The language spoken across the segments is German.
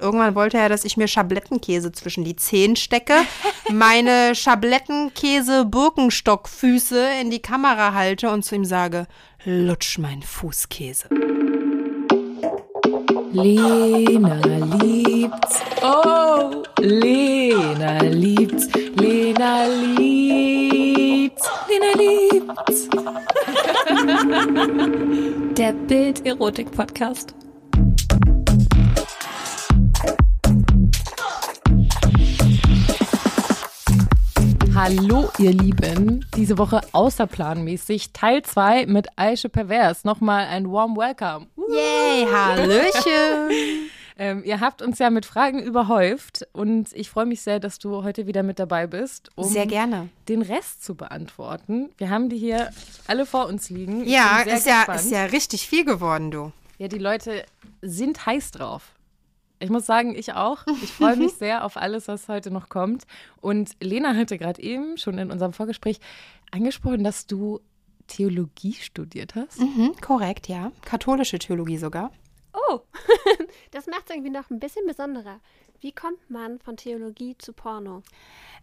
Irgendwann wollte er, dass ich mir Schablettenkäse zwischen die Zehen stecke, meine Schablettenkäse-Birkenstockfüße in die Kamera halte und zu ihm sage, lutsch mein Fußkäse. Lena liebt's. Oh, Lena liebt's. Lena liebt's. Lena liebt's. Der Bild-Erotik-Podcast. Hallo, ihr Lieben. Diese Woche außerplanmäßig Teil 2 mit Aische Pervers. Nochmal ein warm Welcome. Yay, Hallöchen. ähm, ihr habt uns ja mit Fragen überhäuft und ich freue mich sehr, dass du heute wieder mit dabei bist, um sehr gerne. den Rest zu beantworten. Wir haben die hier alle vor uns liegen. Ja, ist ja, ist ja richtig viel geworden, du. Ja, die Leute sind heiß drauf. Ich muss sagen, ich auch. Ich freue mich sehr auf alles, was heute noch kommt. Und Lena hatte gerade eben schon in unserem Vorgespräch angesprochen, dass du Theologie studiert hast. Mhm, korrekt, ja. Katholische Theologie sogar. Oh, das macht es irgendwie noch ein bisschen besonderer. Wie kommt man von Theologie zu Porno?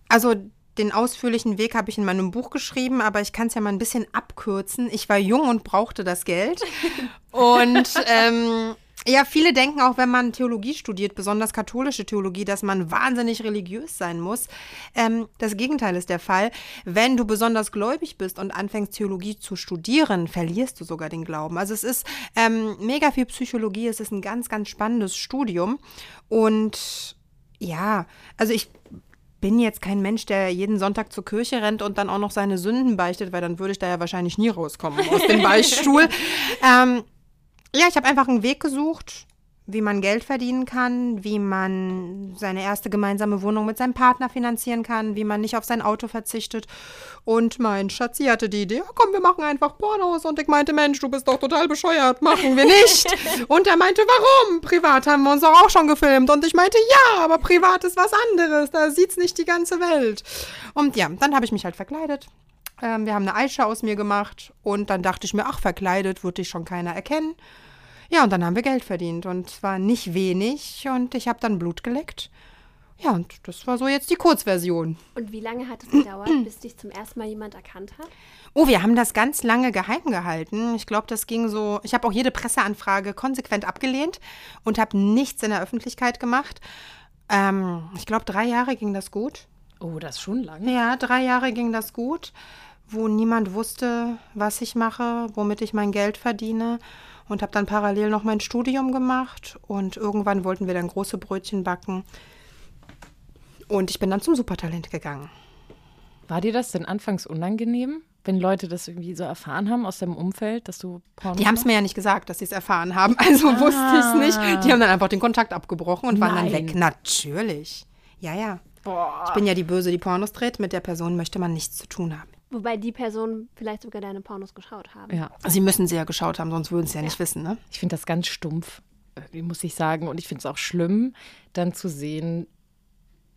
Also den ausführlichen Weg habe ich in meinem Buch geschrieben, aber ich kann es ja mal ein bisschen abkürzen. Ich war jung und brauchte das Geld. und ähm, ja, viele denken auch, wenn man Theologie studiert, besonders katholische Theologie, dass man wahnsinnig religiös sein muss. Ähm, das Gegenteil ist der Fall. Wenn du besonders gläubig bist und anfängst, Theologie zu studieren, verlierst du sogar den Glauben. Also es ist ähm, mega viel Psychologie, es ist ein ganz, ganz spannendes Studium. Und ja, also ich bin jetzt kein Mensch, der jeden Sonntag zur Kirche rennt und dann auch noch seine Sünden beichtet, weil dann würde ich da ja wahrscheinlich nie rauskommen aus dem Beichtstuhl. ähm, ja, ich habe einfach einen Weg gesucht, wie man Geld verdienen kann, wie man seine erste gemeinsame Wohnung mit seinem Partner finanzieren kann, wie man nicht auf sein Auto verzichtet. Und mein Schatzi hatte die Idee, komm, wir machen einfach Pornos. Und ich meinte, Mensch, du bist doch total bescheuert, machen wir nicht. und er meinte, warum? Privat haben wir uns doch auch schon gefilmt. Und ich meinte, ja, aber privat ist was anderes, da sieht's nicht die ganze Welt. Und ja, dann habe ich mich halt verkleidet. Ähm, wir haben eine Aisha aus mir gemacht und dann dachte ich mir, ach, verkleidet würde dich schon keiner erkennen. Ja, und dann haben wir Geld verdient und zwar nicht wenig und ich habe dann Blut geleckt. Ja, und das war so jetzt die Kurzversion. Und wie lange hat es gedauert, bis dich zum ersten Mal jemand erkannt hat? Oh, wir haben das ganz lange geheim gehalten. Ich glaube, das ging so. Ich habe auch jede Presseanfrage konsequent abgelehnt und habe nichts in der Öffentlichkeit gemacht. Ähm, ich glaube, drei Jahre ging das gut. Oh, das ist schon lang. Ja, drei Jahre ging das gut, wo niemand wusste, was ich mache, womit ich mein Geld verdiene und habe dann parallel noch mein Studium gemacht und irgendwann wollten wir dann große Brötchen backen und ich bin dann zum Supertalent gegangen. War dir das denn anfangs unangenehm, wenn Leute das irgendwie so erfahren haben aus deinem Umfeld, dass du Porno Die haben es mir ja nicht gesagt, dass sie es erfahren haben, also ah. wusste ich es nicht. Die haben dann einfach den Kontakt abgebrochen und waren Nein. dann weg. Natürlich. Ja, ja. Boah. Ich bin ja die Böse, die Pornos dreht. Mit der Person möchte man nichts zu tun haben. Wobei die Personen vielleicht sogar deine Pornos geschaut haben. Ja. Sie müssen sie ja geschaut haben, sonst würden sie ja, ja. nicht wissen, ne? Ich finde das ganz stumpf, muss ich sagen. Und ich finde es auch schlimm, dann zu sehen,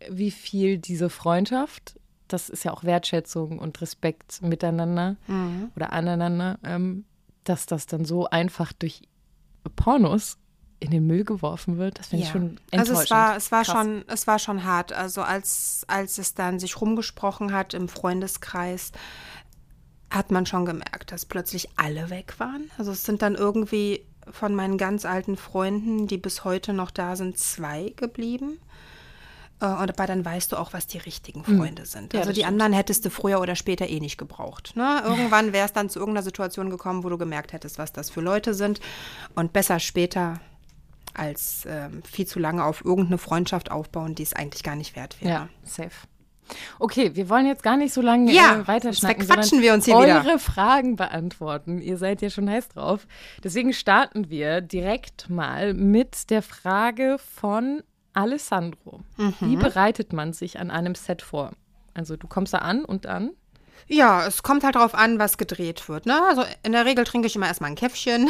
wie viel diese Freundschaft, das ist ja auch Wertschätzung und Respekt miteinander mhm. oder aneinander, ähm, dass das dann so einfach durch Pornos in den Müll geworfen wird. Das finde ja. ich schon enttäuschend. Also es war, es war schon, es war schon hart. Also als, als es dann sich rumgesprochen hat im Freundeskreis, hat man schon gemerkt, dass plötzlich alle weg waren. Also es sind dann irgendwie von meinen ganz alten Freunden, die bis heute noch da sind, zwei geblieben. Äh, und dabei dann weißt du auch, was die richtigen hm. Freunde sind. Also ja, die anderen hättest du früher oder später eh nicht gebraucht. Ne? Irgendwann wäre es dann zu irgendeiner Situation gekommen, wo du gemerkt hättest, was das für Leute sind. Und besser später als ähm, viel zu lange auf irgendeine Freundschaft aufbauen, die es eigentlich gar nicht wert wäre. Ja, safe. Okay, wir wollen jetzt gar nicht so lange ja, äh, weiterschnacken, sondern wir uns hier eure wieder. Fragen beantworten. Ihr seid ja schon heiß drauf. Deswegen starten wir direkt mal mit der Frage von Alessandro. Mhm. Wie bereitet man sich an einem Set vor? Also du kommst da an und dann? Ja, es kommt halt darauf an, was gedreht wird. Ne? Also in der Regel trinke ich immer erstmal ein Käffchen,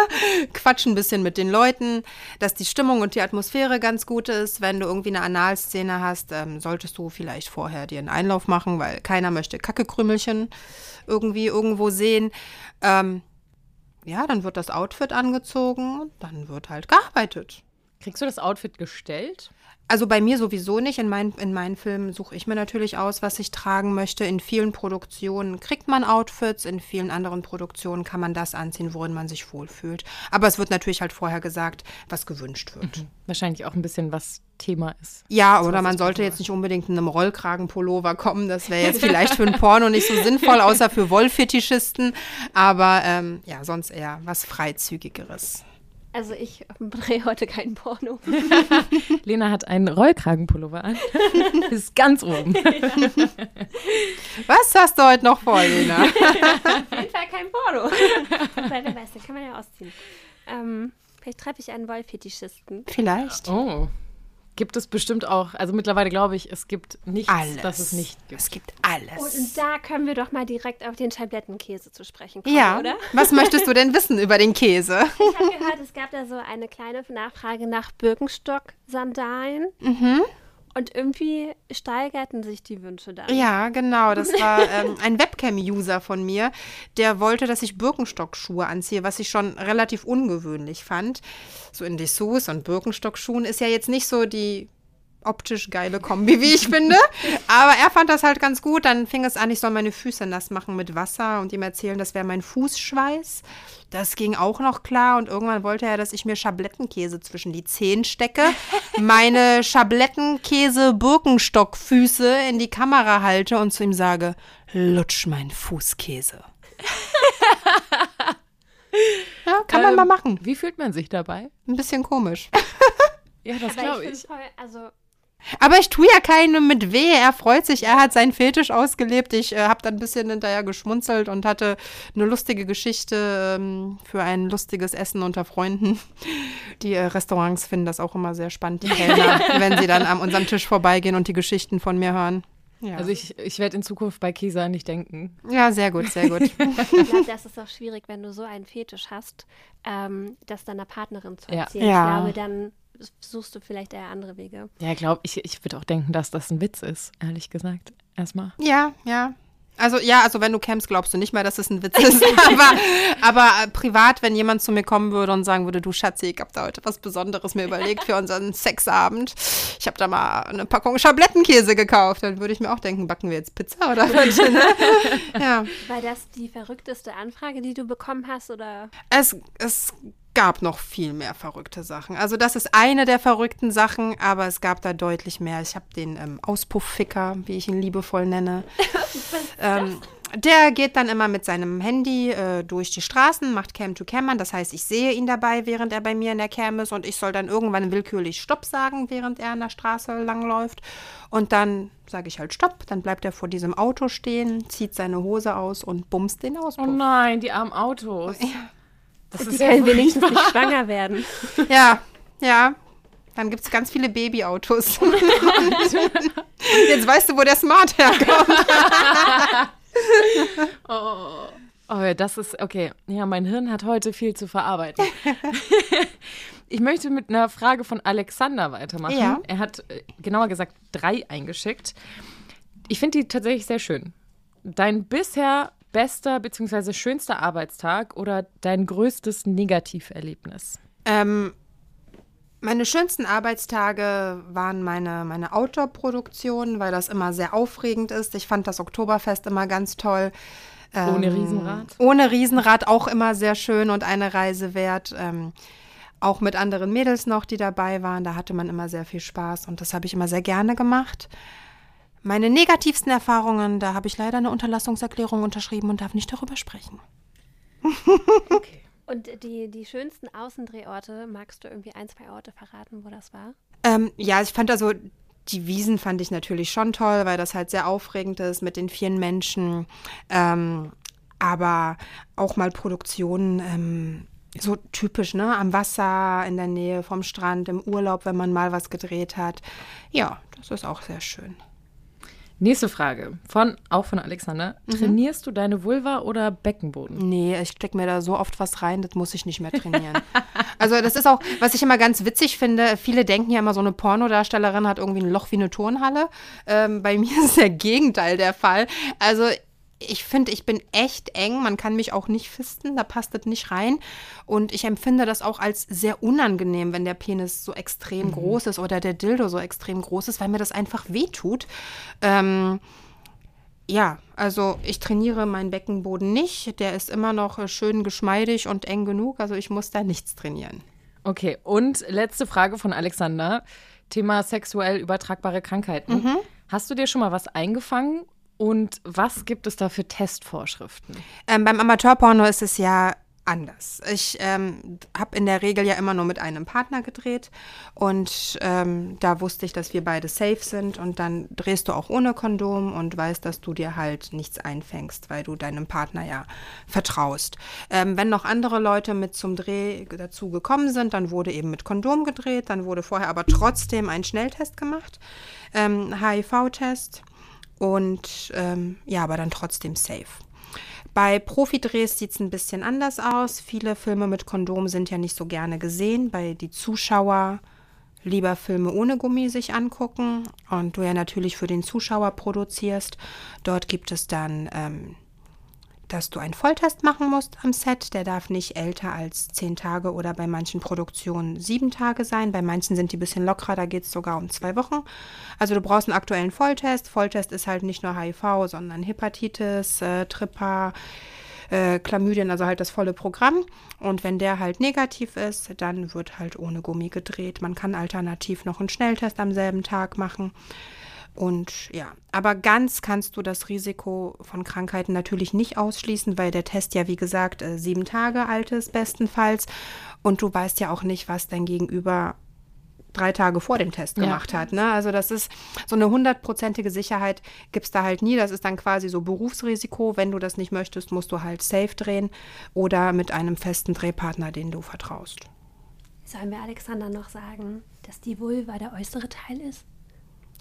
quatsch ein bisschen mit den Leuten, dass die Stimmung und die Atmosphäre ganz gut ist. Wenn du irgendwie eine Analszene hast, ähm, solltest du vielleicht vorher dir einen Einlauf machen, weil keiner möchte Kackekrümelchen irgendwie irgendwo sehen. Ähm, ja, dann wird das Outfit angezogen und dann wird halt gearbeitet. Kriegst du das Outfit gestellt? Also bei mir sowieso nicht. In, mein, in meinen Filmen suche ich mir natürlich aus, was ich tragen möchte. In vielen Produktionen kriegt man Outfits, in vielen anderen Produktionen kann man das anziehen, worin man sich wohlfühlt. Aber es wird natürlich halt vorher gesagt, was gewünscht wird. Mhm. Wahrscheinlich auch ein bisschen, was Thema ist. Ja, oder man sollte jetzt nicht unbedingt in einem Rollkragenpullover kommen. Das wäre jetzt vielleicht für ein Porno nicht so sinnvoll, außer für Wollfetischisten. Aber ähm, ja, sonst eher was Freizügigeres. Also ich drehe heute kein Porno. Lena hat einen Rollkragenpullover an. Ist ganz oben. Ja. Was hast du heute noch vor, Lena? Auf jeden Fall kein Porno. Weil wer weiß, den kann man ja ausziehen. Ähm, vielleicht treffe ich einen Wollfetischisten. Vielleicht. Oh gibt es bestimmt auch. Also mittlerweile glaube ich, es gibt nichts, alles. das es nicht gibt. Es gibt alles. Und da können wir doch mal direkt auf den Schablettenkäse zu sprechen kommen, ja. oder? Was möchtest du denn wissen über den Käse? Ich habe gehört, es gab da so eine kleine Nachfrage nach Birkenstock-Sandalen. Mhm. Und irgendwie steigerten sich die Wünsche dann. Ja, genau. Das war ähm, ein Webcam-User von mir, der wollte, dass ich Birkenstock-Schuhe anziehe, was ich schon relativ ungewöhnlich fand. So in Dessous und Birkenstock-Schuhen ist ja jetzt nicht so die optisch geile Kombi, wie ich finde. Aber er fand das halt ganz gut. Dann fing es an, ich soll meine Füße nass machen mit Wasser und ihm erzählen, das wäre mein Fußschweiß. Das ging auch noch klar. Und irgendwann wollte er, dass ich mir Schablettenkäse zwischen die Zehen stecke, meine Schablettenkäse-Birkenstockfüße in die Kamera halte und zu ihm sage, lutsch mein Fußkäse. ja, kann man ähm, mal machen. Wie fühlt man sich dabei? Ein bisschen komisch. ja, das glaube ich. Voll, also aber ich tue ja keinem mit weh. Er freut sich, er hat seinen Fetisch ausgelebt. Ich äh, habe dann ein bisschen hinterher geschmunzelt und hatte eine lustige Geschichte ähm, für ein lustiges Essen unter Freunden. Die äh, Restaurants finden das auch immer sehr spannend, die Kellner, wenn sie dann an unserem Tisch vorbeigehen und die Geschichten von mir hören. Ja. Also ich, ich werde in Zukunft bei Kisa nicht denken. Ja, sehr gut, sehr gut. ich glaube, das ist auch schwierig, wenn du so einen Fetisch hast, ähm, das deiner Partnerin zu erzählen. Ja. Ich glaube, dann suchst du vielleicht eher andere Wege. Ja, glaube ich, ich würde auch denken, dass das ein Witz ist, ehrlich gesagt. Erstmal. Ja, ja. Also ja, also wenn du campst, glaubst du nicht mehr, dass es ein Witz ist. aber, aber äh, privat, wenn jemand zu mir kommen würde und sagen würde, du Schatzi, ich habe da heute was Besonderes mir überlegt für unseren Sexabend. Ich habe da mal eine Packung Schablettenkäse gekauft. Dann würde ich mir auch denken, backen wir jetzt Pizza oder was? Ne? ja. War das die verrückteste Anfrage, die du bekommen hast? Oder? Es, es gab noch viel mehr verrückte Sachen. Also das ist eine der verrückten Sachen, aber es gab da deutlich mehr. Ich habe den ähm, Auspuffficker, wie ich ihn liebevoll nenne. ähm, der geht dann immer mit seinem Handy äh, durch die Straßen, macht Cam to Cam an. Das heißt, ich sehe ihn dabei, während er bei mir in der Cam ist und ich soll dann irgendwann willkürlich Stopp sagen, während er an der Straße langläuft. Und dann sage ich halt Stopp, dann bleibt er vor diesem Auto stehen, zieht seine Hose aus und bumst den Auspuff. Oh nein, die armen Autos. Ja. Das die können wenigstens nicht schwanger werden. Ja, ja. Dann gibt es ganz viele Babyautos. Jetzt weißt du, wo der Smart herkommt. oh. oh, das ist, okay. Ja, mein Hirn hat heute viel zu verarbeiten. ich möchte mit einer Frage von Alexander weitermachen. Ja. Er hat, äh, genauer gesagt, drei eingeschickt. Ich finde die tatsächlich sehr schön. Dein bisher bester bzw. schönster Arbeitstag oder dein größtes Negativerlebnis? Ähm, meine schönsten Arbeitstage waren meine, meine Outdoor-Produktionen, weil das immer sehr aufregend ist. Ich fand das Oktoberfest immer ganz toll. Ähm, ohne Riesenrad? Ohne Riesenrad auch immer sehr schön und eine Reise wert. Ähm, auch mit anderen Mädels noch, die dabei waren. Da hatte man immer sehr viel Spaß und das habe ich immer sehr gerne gemacht. Meine negativsten Erfahrungen, da habe ich leider eine Unterlassungserklärung unterschrieben und darf nicht darüber sprechen. okay. Und die, die schönsten Außendrehorte, magst du irgendwie ein, zwei Orte verraten, wo das war? Ähm, ja, ich fand also, die Wiesen fand ich natürlich schon toll, weil das halt sehr aufregend ist mit den vielen Menschen. Ähm, aber auch mal Produktionen, ähm, so typisch, ne? Am Wasser, in der Nähe vom Strand, im Urlaub, wenn man mal was gedreht hat. Ja, das ist auch sehr schön. Nächste Frage, von, auch von Alexander. Mhm. Trainierst du deine Vulva oder Beckenboden? Nee, ich stecke mir da so oft was rein, das muss ich nicht mehr trainieren. also das ist auch, was ich immer ganz witzig finde, viele denken ja immer, so eine Pornodarstellerin hat irgendwie ein Loch wie eine Turnhalle. Ähm, bei mir ist der Gegenteil der Fall. Also ich finde, ich bin echt eng. Man kann mich auch nicht fisten, da passt das nicht rein. Und ich empfinde das auch als sehr unangenehm, wenn der Penis so extrem mhm. groß ist oder der Dildo so extrem groß ist, weil mir das einfach wehtut. Ähm, ja, also ich trainiere meinen Beckenboden nicht. Der ist immer noch schön geschmeidig und eng genug. Also ich muss da nichts trainieren. Okay, und letzte Frage von Alexander. Thema sexuell übertragbare Krankheiten. Mhm. Hast du dir schon mal was eingefangen und was gibt es da für Testvorschriften? Ähm, beim Amateurporno ist es ja anders. Ich ähm, habe in der Regel ja immer nur mit einem Partner gedreht und ähm, da wusste ich, dass wir beide safe sind und dann drehst du auch ohne Kondom und weißt, dass du dir halt nichts einfängst, weil du deinem Partner ja vertraust. Ähm, wenn noch andere Leute mit zum Dreh dazu gekommen sind, dann wurde eben mit Kondom gedreht, dann wurde vorher aber trotzdem ein Schnelltest gemacht, HIV-Test und ähm, ja, aber dann trotzdem safe. Bei Profidrehs sieht es ein bisschen anders aus. Viele Filme mit Kondom sind ja nicht so gerne gesehen, weil die Zuschauer lieber Filme ohne Gummi sich angucken und du ja natürlich für den Zuschauer produzierst. Dort gibt es dann ähm, dass du einen Volltest machen musst am Set. Der darf nicht älter als zehn Tage oder bei manchen Produktionen sieben Tage sein. Bei manchen sind die ein bisschen lockerer, da geht es sogar um zwei Wochen. Also du brauchst einen aktuellen Volltest. Volltest ist halt nicht nur HIV, sondern Hepatitis, äh, Tripper, äh, Chlamydien, also halt das volle Programm. Und wenn der halt negativ ist, dann wird halt ohne Gummi gedreht. Man kann alternativ noch einen Schnelltest am selben Tag machen. Und ja, aber ganz kannst du das Risiko von Krankheiten natürlich nicht ausschließen, weil der Test ja, wie gesagt, äh, sieben Tage alt ist, bestenfalls. Und du weißt ja auch nicht, was dein Gegenüber drei Tage vor dem Test gemacht ja. hat. Ne? Also das ist so eine hundertprozentige Sicherheit gibt es da halt nie. Das ist dann quasi so Berufsrisiko. Wenn du das nicht möchtest, musst du halt safe drehen oder mit einem festen Drehpartner, den du vertraust. Sollen wir Alexander noch sagen, dass die Vulva der äußere Teil ist?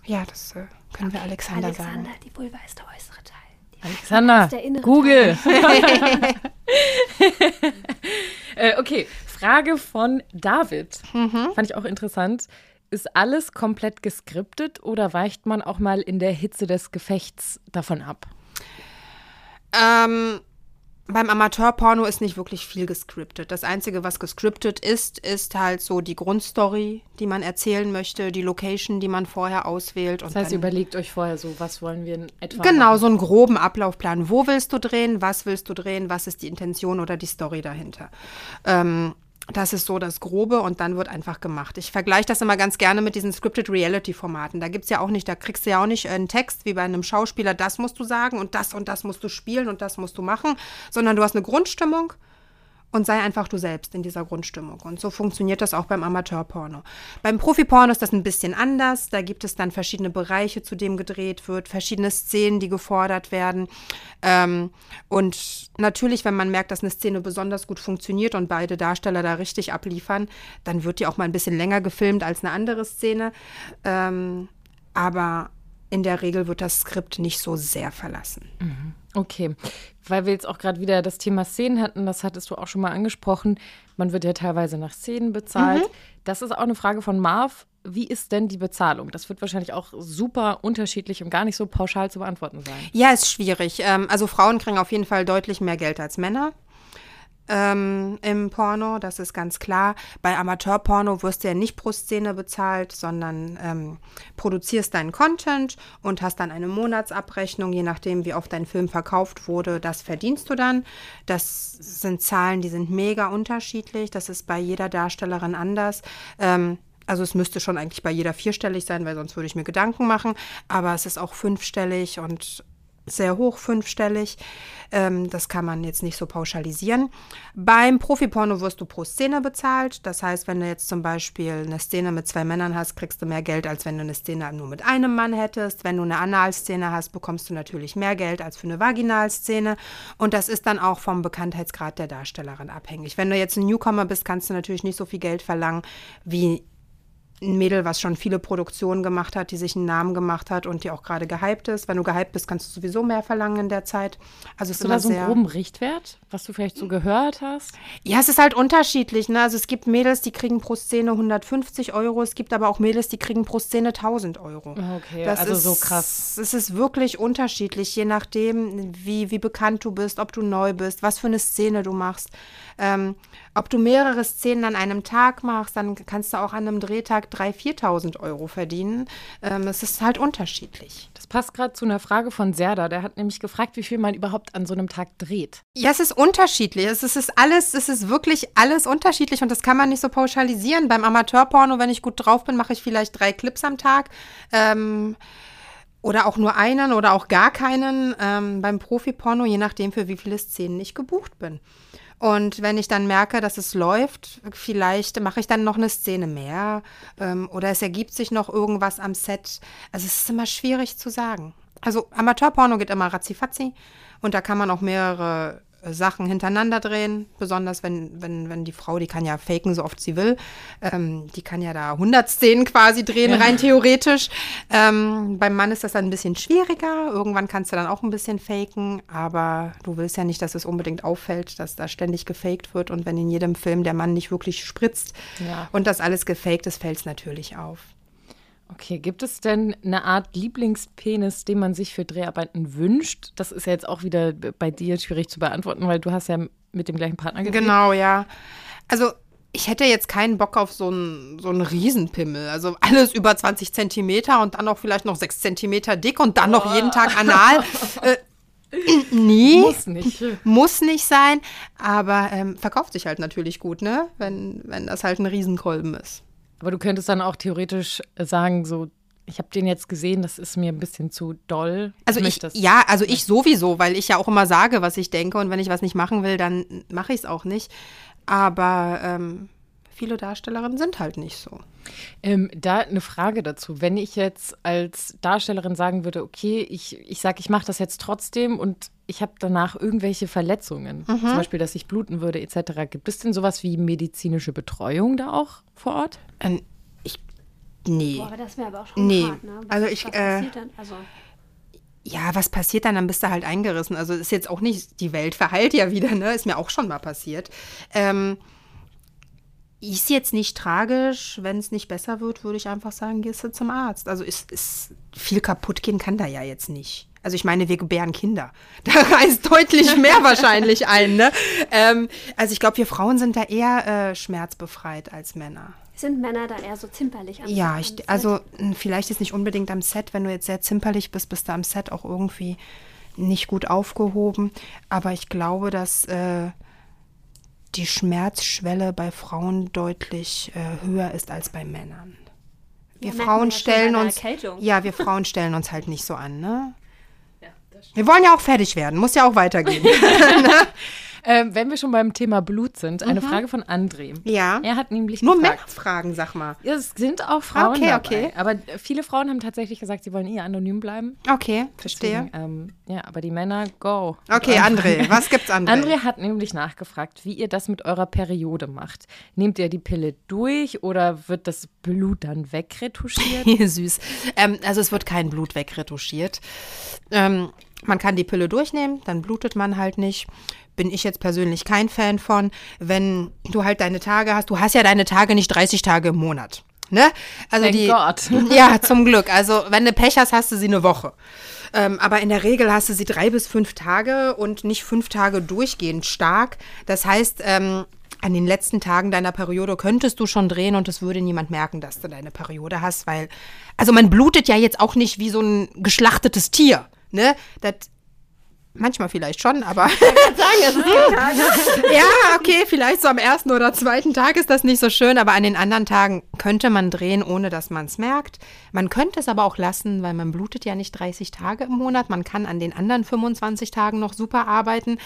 Ja, das äh, können wir Alexander, Alexander sagen. Alexander, die Vulva ist der äußere Teil. Die Alexander, Google. äh, okay, Frage von David. Mhm. Fand ich auch interessant. Ist alles komplett geskriptet oder weicht man auch mal in der Hitze des Gefechts davon ab? Ähm, beim Amateurporno ist nicht wirklich viel gescriptet. Das Einzige, was gescriptet ist, ist halt so die Grundstory, die man erzählen möchte, die Location, die man vorher auswählt. das heißt, überlegt euch vorher so, was wollen wir in etwa Genau, machen? so einen groben Ablaufplan. Wo willst du drehen? Was willst du drehen? Was ist die Intention oder die Story dahinter? Ähm, das ist so das Grobe und dann wird einfach gemacht. Ich vergleiche das immer ganz gerne mit diesen Scripted Reality-Formaten. Da gibt es ja auch nicht, da kriegst du ja auch nicht einen Text wie bei einem Schauspieler, das musst du sagen und das und das musst du spielen und das musst du machen, sondern du hast eine Grundstimmung und sei einfach du selbst in dieser Grundstimmung. Und so funktioniert das auch beim Amateurporno. Beim Profiporno ist das ein bisschen anders. Da gibt es dann verschiedene Bereiche, zu dem gedreht wird, verschiedene Szenen, die gefordert werden. Ähm, und natürlich, wenn man merkt, dass eine Szene besonders gut funktioniert und beide Darsteller da richtig abliefern, dann wird die auch mal ein bisschen länger gefilmt als eine andere Szene. Ähm, aber in der Regel wird das Skript nicht so sehr verlassen. Mhm. Okay, weil wir jetzt auch gerade wieder das Thema Szenen hatten, das hattest du auch schon mal angesprochen. Man wird ja teilweise nach Szenen bezahlt. Mhm. Das ist auch eine Frage von Marv. Wie ist denn die Bezahlung? Das wird wahrscheinlich auch super unterschiedlich und gar nicht so pauschal zu beantworten sein. Ja, ist schwierig. Ähm, also Frauen kriegen auf jeden Fall deutlich mehr Geld als Männer ähm, im Porno, das ist ganz klar. Bei Amateurporno wirst du ja nicht pro Szene bezahlt, sondern ähm, produzierst deinen Content und hast dann eine Monatsabrechnung, je nachdem, wie oft dein Film verkauft wurde, das verdienst du dann. Das sind Zahlen, die sind mega unterschiedlich. Das ist bei jeder Darstellerin anders. Ähm, also es müsste schon eigentlich bei jeder vierstellig sein, weil sonst würde ich mir Gedanken machen. Aber es ist auch fünfstellig und sehr hoch, fünfstellig. Ähm, das kann man jetzt nicht so pauschalisieren. Beim Profiporno wirst du pro Szene bezahlt. Das heißt, wenn du jetzt zum Beispiel eine Szene mit zwei Männern hast, kriegst du mehr Geld, als wenn du eine Szene nur mit einem Mann hättest. Wenn du eine Analszene hast, bekommst du natürlich mehr Geld als für eine Vaginalszene. Und das ist dann auch vom Bekanntheitsgrad der Darstellerin abhängig. Wenn du jetzt ein Newcomer bist, kannst du natürlich nicht so viel Geld verlangen wie ein Mädel, was schon viele Produktionen gemacht hat, die sich einen Namen gemacht hat und die auch gerade gehypt ist. Wenn du gehypt bist, kannst du sowieso mehr verlangen in der Zeit. Also es ist immer so einen groben Richtwert, was du vielleicht so gehört hast? Ja, es ist halt unterschiedlich. Ne? Also es gibt Mädels, die kriegen pro Szene 150 Euro. Es gibt aber auch Mädels, die kriegen pro Szene 1000 Euro. Okay, also so krass. Es ist wirklich unterschiedlich, je nachdem, wie, wie bekannt du bist, ob du neu bist, was für eine Szene du machst. Ähm, ob du mehrere Szenen an einem Tag machst, dann kannst du auch an einem Drehtag 3.000, 4.000 Euro verdienen. Ähm, es ist halt unterschiedlich. Das passt gerade zu einer Frage von Serda. Der hat nämlich gefragt, wie viel man überhaupt an so einem Tag dreht. Ja, es ist unterschiedlich. Es ist, es ist alles, es ist wirklich alles unterschiedlich und das kann man nicht so pauschalisieren. Beim Amateurporno, wenn ich gut drauf bin, mache ich vielleicht drei Clips am Tag. Ähm, oder auch nur einen oder auch gar keinen. Ähm, beim Profi-Porno, je nachdem, für wie viele Szenen ich gebucht bin. Und wenn ich dann merke, dass es läuft, vielleicht mache ich dann noch eine Szene mehr ähm, oder es ergibt sich noch irgendwas am Set. Also es ist immer schwierig zu sagen. Also Amateurporno geht immer ratzifatzi und da kann man auch mehrere Sachen hintereinander drehen, besonders wenn, wenn, wenn die Frau, die kann ja faken, so oft sie will, ähm, die kann ja da 100 Szenen quasi drehen, rein theoretisch. Ähm, beim Mann ist das dann ein bisschen schwieriger, irgendwann kannst du dann auch ein bisschen faken, aber du willst ja nicht, dass es unbedingt auffällt, dass da ständig gefaked wird und wenn in jedem Film der Mann nicht wirklich spritzt Ja. und das alles gefaked ist, fällt es natürlich auf. Okay, gibt es denn eine Art Lieblingspenis, den man sich für Dreharbeiten wünscht? Das ist ja jetzt auch wieder bei dir schwierig zu beantworten, weil du hast ja mit dem gleichen Partner gedreht. Genau, ja. Also ich hätte jetzt keinen Bock auf so einen, so einen Riesenpimmel. Also alles über 20 Zentimeter und dann auch vielleicht noch 6 Zentimeter dick und dann noch jeden Tag anal. äh, nie. Muss nicht. Muss nicht sein, aber ähm, verkauft sich halt natürlich gut, ne? Wenn, wenn das halt ein Riesenkolben ist. Aber du könntest dann auch theoretisch sagen, so, ich habe den jetzt gesehen, das ist mir ein bisschen zu doll. Also ich, das- ja, also ich sowieso, weil ich ja auch immer sage, was ich denke und wenn ich was nicht machen will, dann mache ich es auch nicht. Aber ähm, viele Darstellerinnen sind halt nicht so. Ähm, da eine Frage dazu. Wenn ich jetzt als Darstellerin sagen würde, okay, ich, ich sage, ich mache das jetzt trotzdem und ich habe danach irgendwelche Verletzungen, Mhm. zum Beispiel, dass ich bluten würde etc. Gibt es denn sowas wie medizinische Betreuung da auch vor Ort? Ähm, ich, nee. Boah, aber das wäre aber auch schon Nee. hart, ne? Was, Also ich, was äh, passiert dann? Also, Ja, was passiert dann? Dann bist du halt eingerissen. Also ist jetzt auch nicht, die Welt verheilt ja wieder, ne? Ist mir auch schon mal passiert. Ähm, ist jetzt nicht tragisch. Wenn es nicht besser wird, würde ich einfach sagen, gehst du zum Arzt. Also ist, ist viel kaputt gehen kann da ja jetzt nicht. Also ich meine, wir gebären Kinder. Da reißt deutlich mehr wahrscheinlich ein, ne? Ähm, also ich glaube, wir Frauen sind da eher äh, schmerzbefreit als Männer. sind Männer da eher so zimperlich am Ja, am ich, Set? also vielleicht ist nicht unbedingt am Set, wenn du jetzt sehr zimperlich bist, bist du am Set auch irgendwie nicht gut aufgehoben. Aber ich glaube, dass äh, die Schmerzschwelle bei Frauen deutlich äh, höher ist als bei Männern. Wir Ja, Frauen ja stellen uns, Erkältung. ja, wir Frauen stellen uns halt nicht so an, ne? Wir wollen ja auch fertig werden, muss ja auch weitergehen. Ähm, wenn wir schon beim Thema Blut sind, eine Frage von André. Mhm. Ja. Er hat nämlich Nur gefragt. Männerfragen, sag mal. Es sind auch Frauen Okay, dabei. okay. Aber viele Frauen haben tatsächlich gesagt, sie wollen eher anonym bleiben. Okay, verstehe. Deswegen, ähm, ja, aber die Männer, go. Okay, André, was gibt's, André? André hat nämlich nachgefragt, wie ihr das mit eurer Periode macht. Nehmt ihr die Pille durch oder wird das Blut dann wegretuschiert? Süß. Ähm, also es wird kein Blut wegretuschiert. Ähm, man kann die Pille durchnehmen, dann blutet man halt nicht. Bin ich jetzt persönlich kein Fan von. Wenn du halt deine Tage hast, du hast ja deine Tage nicht 30 Tage im Monat. Ne? Also Thank die, God. Ja, zum Glück. Also wenn du Pech hast, hast du sie eine Woche. Ähm, aber in der Regel hast du sie drei bis fünf Tage und nicht fünf Tage durchgehend stark. Das heißt, ähm, an den letzten Tagen deiner Periode könntest du schon drehen und es würde niemand merken, dass du deine Periode hast, weil, also man blutet ja jetzt auch nicht wie so ein geschlachtetes Tier, ne? Das, manchmal vielleicht schon, aber. ja, okay, vielleicht so am ersten oder zweiten Tag ist das nicht so schön, aber an den anderen Tagen könnte man drehen, ohne dass man es merkt. Man könnte es aber auch lassen, weil man blutet ja nicht 30 Tage im Monat. Man kann an den anderen 25 Tagen noch super arbeiten.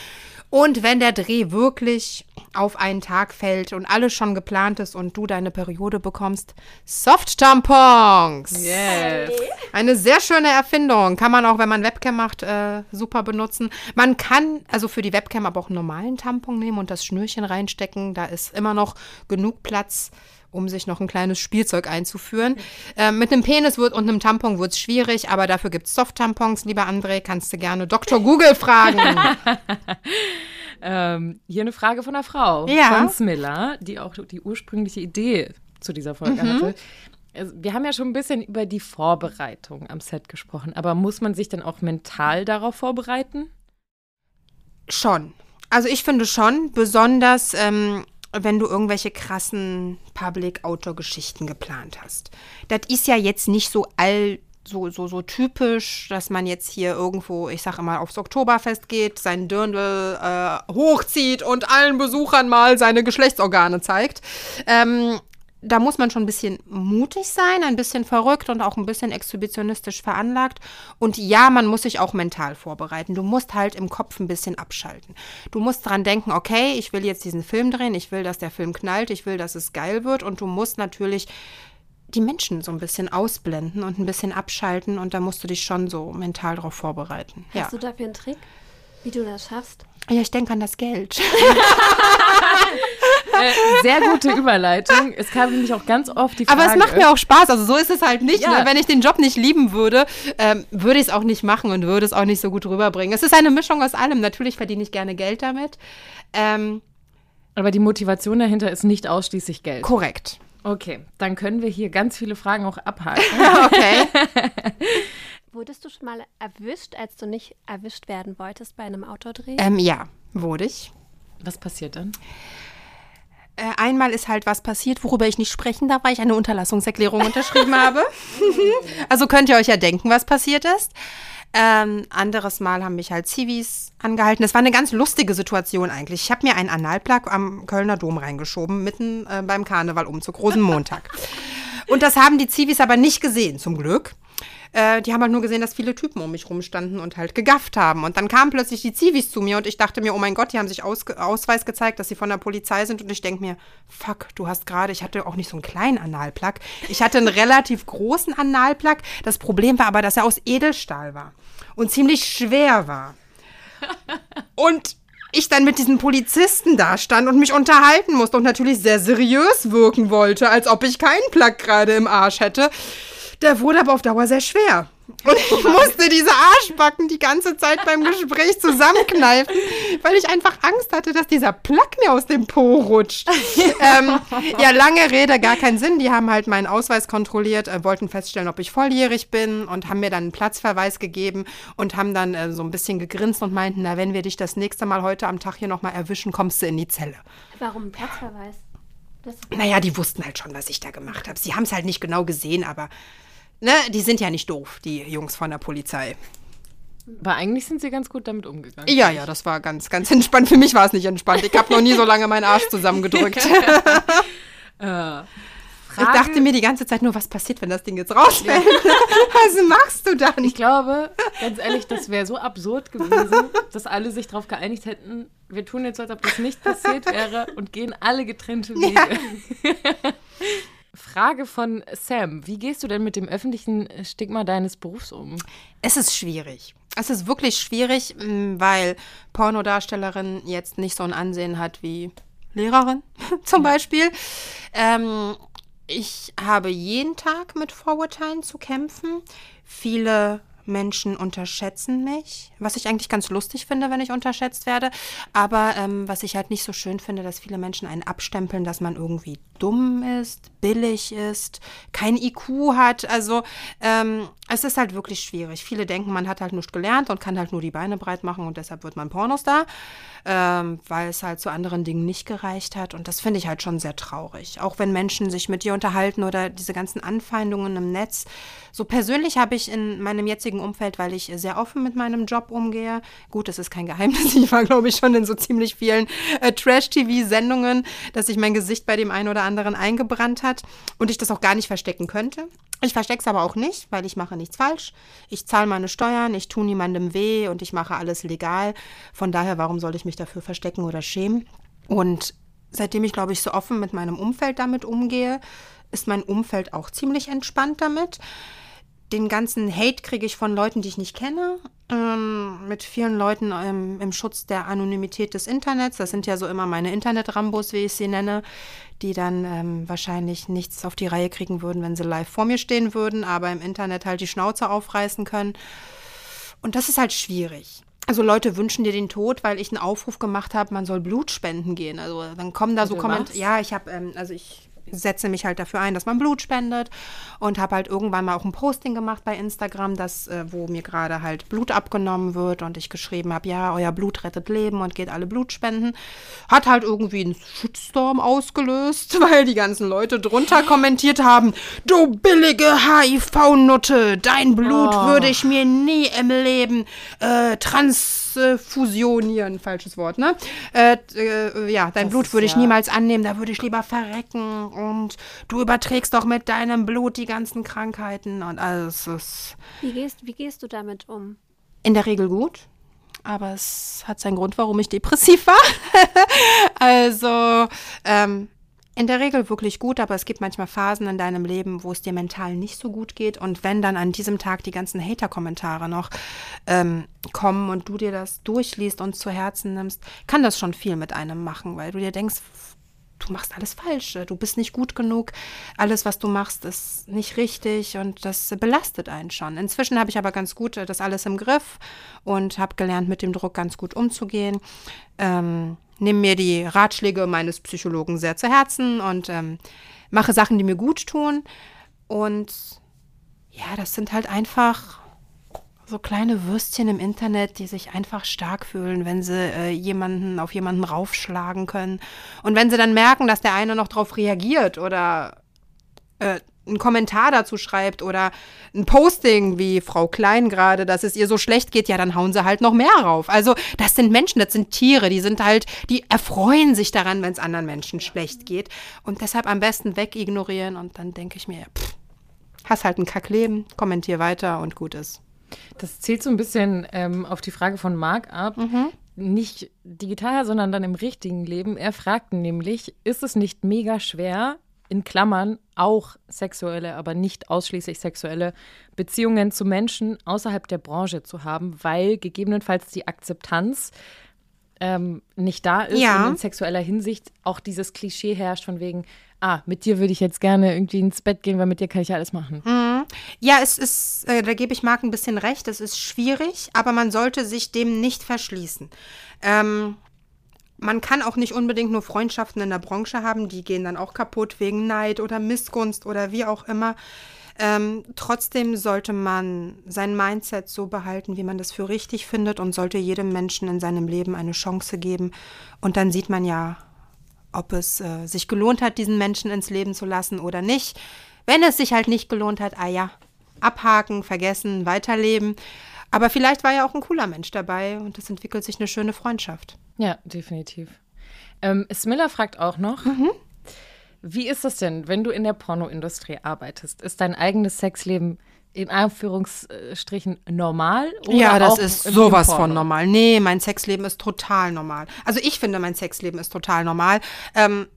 Und wenn der Dreh wirklich auf einen Tag fällt und alles schon geplant ist und du deine Periode bekommst, Soft-Tampons. Yes. Eine sehr schöne Erfindung. Kann man auch, wenn man Webcam macht, äh, super benutzen. Man kann also für die Webcam aber auch einen normalen Tampon nehmen und das Schnürchen reinstecken. Da ist immer noch genug Platz. um sich noch ein kleines Spielzeug einzuführen. Äh, mit einem Penis wird, und einem Tampon wird es schwierig, aber dafür gibt es Soft-Tampons, lieber André. Kannst du gerne Dr. Google fragen. ähm, hier eine Frage von einer Frau, Ja. von Smilla, die auch die ursprüngliche Idee zu dieser Folge Mhm. hatte. Also, wir haben ja schon ein bisschen über die Vorbereitung am Set gesprochen, aber muss man sich dann auch mental darauf vorbereiten? Schon. Also ich finde schon, besonders ähm, wenn du irgendwelche krassen Public-Outdoor-Geschichten geplant hast. Das ist ja jetzt nicht so all so, so, so typisch, dass man jetzt hier irgendwo, ich sag immer, aufs Oktoberfest geht, seinen Dirndl äh, hochzieht und allen Besuchern mal seine Geschlechtsorgane zeigt. Ähm, da muss man schon ein bisschen mutig sein, ein bisschen verrückt und auch ein bisschen exhibitionistisch veranlagt. Und ja, man muss sich auch mental vorbereiten. Du musst halt im Kopf ein bisschen abschalten. Du musst dran denken, okay, ich will jetzt diesen Film drehen, ich will, dass der Film knallt, ich will, dass es geil wird. Und du musst natürlich die Menschen so ein bisschen ausblenden und ein bisschen abschalten. Und da musst du dich schon so mental darauf vorbereiten. Ja. Hast du dafür einen Trick, wie du das schaffst? ja, ich denke an das Geld. Äh, sehr gute Überleitung. Es kam nämlich auch ganz oft die Frage. Aber es macht mir auch Spaß. Also so ist es halt nicht. Ja. Ne? Wenn ich den Job nicht lieben würde, ähm, würde ich es auch nicht machen und würde es auch nicht so gut rüberbringen. Es ist eine Mischung aus allem. Natürlich verdiene ich gerne Geld damit. Ähm, Aber die Motivation dahinter ist nicht ausschließlich Geld. korrekt. Okay, dann können wir hier ganz viele Fragen auch abhaken. Okay. Wurdest du schon mal erwischt, als du nicht erwischt werden wolltest bei einem Outdoor-Dreh? ähm, ja, wurde ich. Was passiert dann? Äh, einmal ist halt was passiert, worüber ich nicht sprechen darf, weil ich eine Unterlassungserklärung unterschrieben habe. also könnt ihr euch ja denken, was passiert ist. Ähm, anderes Mal haben mich halt Zivis angehalten. Das war eine ganz lustige Situation eigentlich. Ich habe mir einen Analplug am Kölner Dom reingeschoben, mitten äh, beim Karnevalumzug, Rosenmontag. Und das haben die Zivis aber nicht gesehen, zum Glück. Äh, die haben halt nur gesehen, dass viele Typen um mich rumstanden und halt gegafft haben. Und dann kamen plötzlich die Zivis zu mir und ich dachte mir, oh mein Gott, die haben sich Aus Ausweis gezeigt, dass sie von der Polizei sind. Und ich denke mir, fuck, du hast gerade, ich hatte auch nicht so einen kleinen Analplug. Ich hatte einen relativ großen Analplug. Das Problem war aber, dass er aus Edelstahl war und ziemlich schwer war. Und ich dann mit diesen Polizisten da stand und mich unterhalten musste und natürlich sehr seriös wirken wollte, als ob ich keinen Plug gerade im Arsch hätte. Der wurde aber auf Dauer sehr schwer. Und ich musste diese Arschbacken die ganze Zeit beim Gespräch zusammenkneifen, weil ich einfach Angst hatte, dass dieser Plug mir aus dem Po rutscht. ähm, ja, lange Rede, gar keinen Sinn. Die haben halt meinen Ausweis kontrolliert, äh, wollten feststellen, ob ich volljährig bin und haben mir dann einen Platzverweis gegeben und haben dann äh, so ein bisschen gegrinst und meinten, na, wenn wir dich das nächste Mal heute am Tag hier nochmal erwischen, kommst du in die Zelle. Warum Platzverweis? Das Naja, die wussten halt schon, was ich da gemacht habe. Sie haben es halt nicht genau gesehen, aber ne, die sind ja nicht doof, die Jungs von der Polizei. Aber eigentlich sind sie ganz gut damit umgegangen. Ja, ja, das war ganz, ganz entspannt. Für mich war es nicht entspannt. Ich habe noch nie so lange meinen Arsch zusammengedrückt. Ich dachte mir die ganze Zeit nur, was passiert, wenn das Ding jetzt rausfällt? was machst du dann? Ich glaube, ganz ehrlich, das wäre so absurd gewesen, dass alle sich darauf geeinigt hätten, wir tun jetzt, als ob das nicht passiert wäre und gehen alle getrennte Wege. Frage von Sam. Wie gehst du denn mit dem öffentlichen Stigma deines Berufs um? Es ist schwierig. Es ist wirklich schwierig, mh, weil Pornodarstellerin jetzt nicht so ein Ansehen hat wie Lehrerin zum Beispiel. Ähm, ich habe jeden Tag mit Vorurteilen zu kämpfen. Viele Menschen unterschätzen mich, was ich eigentlich ganz lustig finde, wenn ich unterschätzt werde. Aber ähm, was ich halt nicht so schön finde, dass viele Menschen einen abstempeln, dass man irgendwie dumm ist, billig ist, kein IQ hat. Also ähm, es ist halt wirklich schwierig. Viele denken, man hat halt nichts gelernt und kann halt nur die Beine breit machen und deshalb wird man Pornostar, ähm, weil es halt zu anderen Dingen nicht gereicht hat. Und das finde ich halt schon sehr traurig. Auch wenn Menschen sich mit dir unterhalten oder diese ganzen Anfeindungen im Netz. So persönlich habe ich in meinem jetzigen Umfeld, weil ich sehr offen mit meinem Job umgehe. Gut, das ist kein Geheimnis. Ich war, glaube ich, schon in so ziemlich vielen äh, Trash-TV-Sendungen, dass sich mein Gesicht bei dem einen oder anderen eingebrannt hat und ich das auch gar nicht verstecken könnte. Ich verstecke es aber auch nicht, weil ich mache nichts falsch. Ich zahle meine Steuern, ich tue niemandem weh und ich mache alles legal. Von daher, warum soll ich mich dafür verstecken oder schämen? Und seitdem ich, glaube ich, so offen mit meinem Umfeld damit umgehe, ist mein Umfeld auch ziemlich entspannt damit. Den ganzen Hate kriege ich von Leuten, die ich nicht kenne, ähm, mit vielen Leuten ähm, im Schutz der Anonymität des Internets. Das sind ja so immer meine Internet-Rambos, wie ich sie nenne, die dann ähm, wahrscheinlich nichts auf die Reihe kriegen würden, wenn sie live vor mir stehen würden, aber im Internet halt die Schnauze aufreißen können. Und das ist halt schwierig. Also Leute wünschen dir den Tod, weil ich einen Aufruf gemacht habe, man soll Blut spenden gehen. Also dann kommen da so Kommentare. Ja, ich habe, ähm, also ich setze mich halt dafür ein, dass man Blut spendet und habe halt irgendwann mal auch ein Posting gemacht bei Instagram, das, äh, wo mir gerade halt Blut abgenommen wird und ich geschrieben habe, ja, euer Blut rettet Leben und geht alle Blut spenden. Hat halt irgendwie einen Shitstorm ausgelöst, weil die ganzen Leute drunter kommentiert haben, du billige HIV-Nutte, dein Blut oh. würde ich mir nie im Leben äh, transfusionieren, falsches Wort, ne? Äh, äh, ja, dein das Blut würde ich ja. niemals annehmen, da würde ich lieber verrecken und du überträgst doch mit deinem Blut die ganzen Krankheiten und alles ist. Wie gehst, wie gehst du damit um? In der Regel gut. Aber es hat seinen Grund, warum ich depressiv war. also, ähm, in der Regel wirklich gut, aber es gibt manchmal Phasen in deinem Leben, wo es dir mental nicht so gut geht. Und wenn dann an diesem Tag die ganzen Hater-Kommentare noch ähm, kommen und du dir das durchliest und zu Herzen nimmst, kann das schon viel mit einem machen, weil du dir denkst, du machst alles falsch, du bist nicht gut genug, alles, was du machst, ist nicht richtig und das belastet einen schon. Inzwischen habe ich aber ganz gut das alles im Griff und habe gelernt, mit dem Druck ganz gut umzugehen. Ähm, nehme mir die Ratschläge meines Psychologen sehr zu Herzen und ähm, mache Sachen, die mir gut tun. Und ja, das sind halt einfach so kleine Würstchen im Internet, die sich einfach stark fühlen, wenn sie äh, jemanden auf jemanden raufschlagen können. Und wenn sie dann merken, dass der eine noch drauf reagiert oder äh, einen Kommentar dazu schreibt oder ein Posting wie Frau Klein gerade, dass es ihr so schlecht geht, ja, dann hauen sie halt noch mehr rauf. Also das sind Menschen, das sind Tiere, die sind halt, die erfreuen sich daran, wenn es anderen Menschen schlecht geht. Und deshalb am besten wegignorieren und dann denke ich mir, pff, hast halt ein Kackleben, kommentier weiter und gut ist. Das zielt so ein bisschen ähm, auf die Frage von Marc ab. Mhm. Nicht digital, sondern dann im richtigen Leben. Er fragt nämlich, ist es nicht mega schwer, in Klammern auch sexuelle, aber nicht ausschließlich sexuelle Beziehungen zu Menschen außerhalb der Branche zu haben, weil gegebenenfalls die Akzeptanz ähm, nicht da ist ja. und in sexueller Hinsicht auch dieses Klischee herrscht von wegen, ah, mit dir würde ich jetzt gerne irgendwie ins Bett gehen, weil mit dir kann ich ja alles machen. Mhm. Ja, es ist, äh, da gebe ich Marc ein bisschen recht, es ist schwierig, aber man sollte sich dem nicht verschließen. Ähm, man kann auch nicht unbedingt nur Freundschaften in der Branche haben, die gehen dann auch kaputt wegen Neid oder Missgunst oder wie auch immer. Ähm, trotzdem sollte man sein Mindset so behalten, wie man das für richtig findet und sollte jedem Menschen in seinem Leben eine Chance geben. Und dann sieht man ja, ob es äh, sich gelohnt hat, diesen Menschen ins Leben zu lassen oder nicht. Wenn es sich halt nicht gelohnt hat, ah ja, abhaken, vergessen, weiterleben. Aber vielleicht war ja auch ein cooler Mensch dabei und es entwickelt sich eine schöne Freundschaft. Ja, definitiv. Ähm, Smilla fragt auch noch, mhm. wie ist das denn, wenn du in der Pornoindustrie arbeitest? Ist dein eigenes Sexleben in Anführungsstrichen normal? ja, das ist sowas von normal. Nee, mein Sexleben ist total normal. Also ich finde, mein Sexleben ist total normal. Ähm,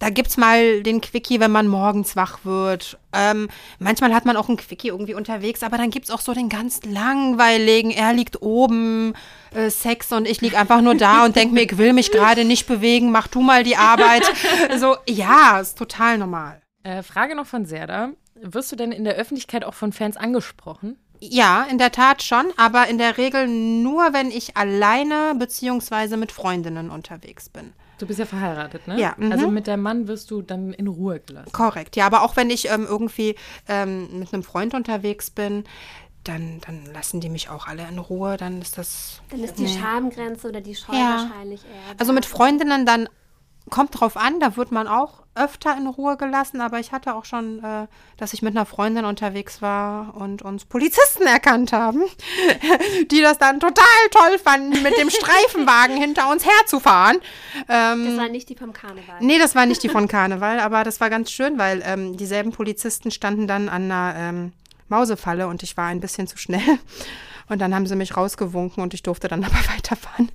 da gibt's mal den Quickie, wenn man morgens wach wird. Ähm, manchmal hat man auch einen Quickie irgendwie unterwegs, aber dann gibt's auch so den ganz langweiligen, er liegt oben, äh, Sex und ich lieg einfach nur da und denk mir, ich will mich gerade nicht bewegen, mach du mal die Arbeit. so, ja, ist total normal. Äh, Frage noch von Serda. Wirst du denn in der Öffentlichkeit auch von Fans angesprochen? Ja, in der Tat schon, aber in der Regel nur, wenn ich alleine beziehungsweise mit Freundinnen unterwegs bin. Du bist ja verheiratet, ne? Ja. Mhm. Also mit deinem Mann wirst du dann in Ruhe gelassen. Korrekt, ja, aber auch wenn ich ähm, irgendwie ähm, mit einem Freund unterwegs bin, dann, dann lassen die mich auch alle in Ruhe, dann ist das. Dann ist die nee. Schamgrenze oder die Scheu ja. wahrscheinlich eher. Also mit Freundinnen dann kommt drauf an, da wird man auch öfter in Ruhe gelassen, aber ich hatte auch schon, äh, dass ich mit einer Freundin unterwegs war und uns Polizisten erkannt haben, die das dann total toll fanden, mit dem Streifenwagen hinter uns herzufahren. Ähm, das war nicht die vom Karneval. Nee, das war nicht die von Karneval, aber das war ganz schön, weil ähm, dieselben Polizisten standen dann an einer ähm, Mausefalle und ich war ein bisschen zu schnell. Und dann haben sie mich rausgewunken und ich durfte dann aber weiterfahren.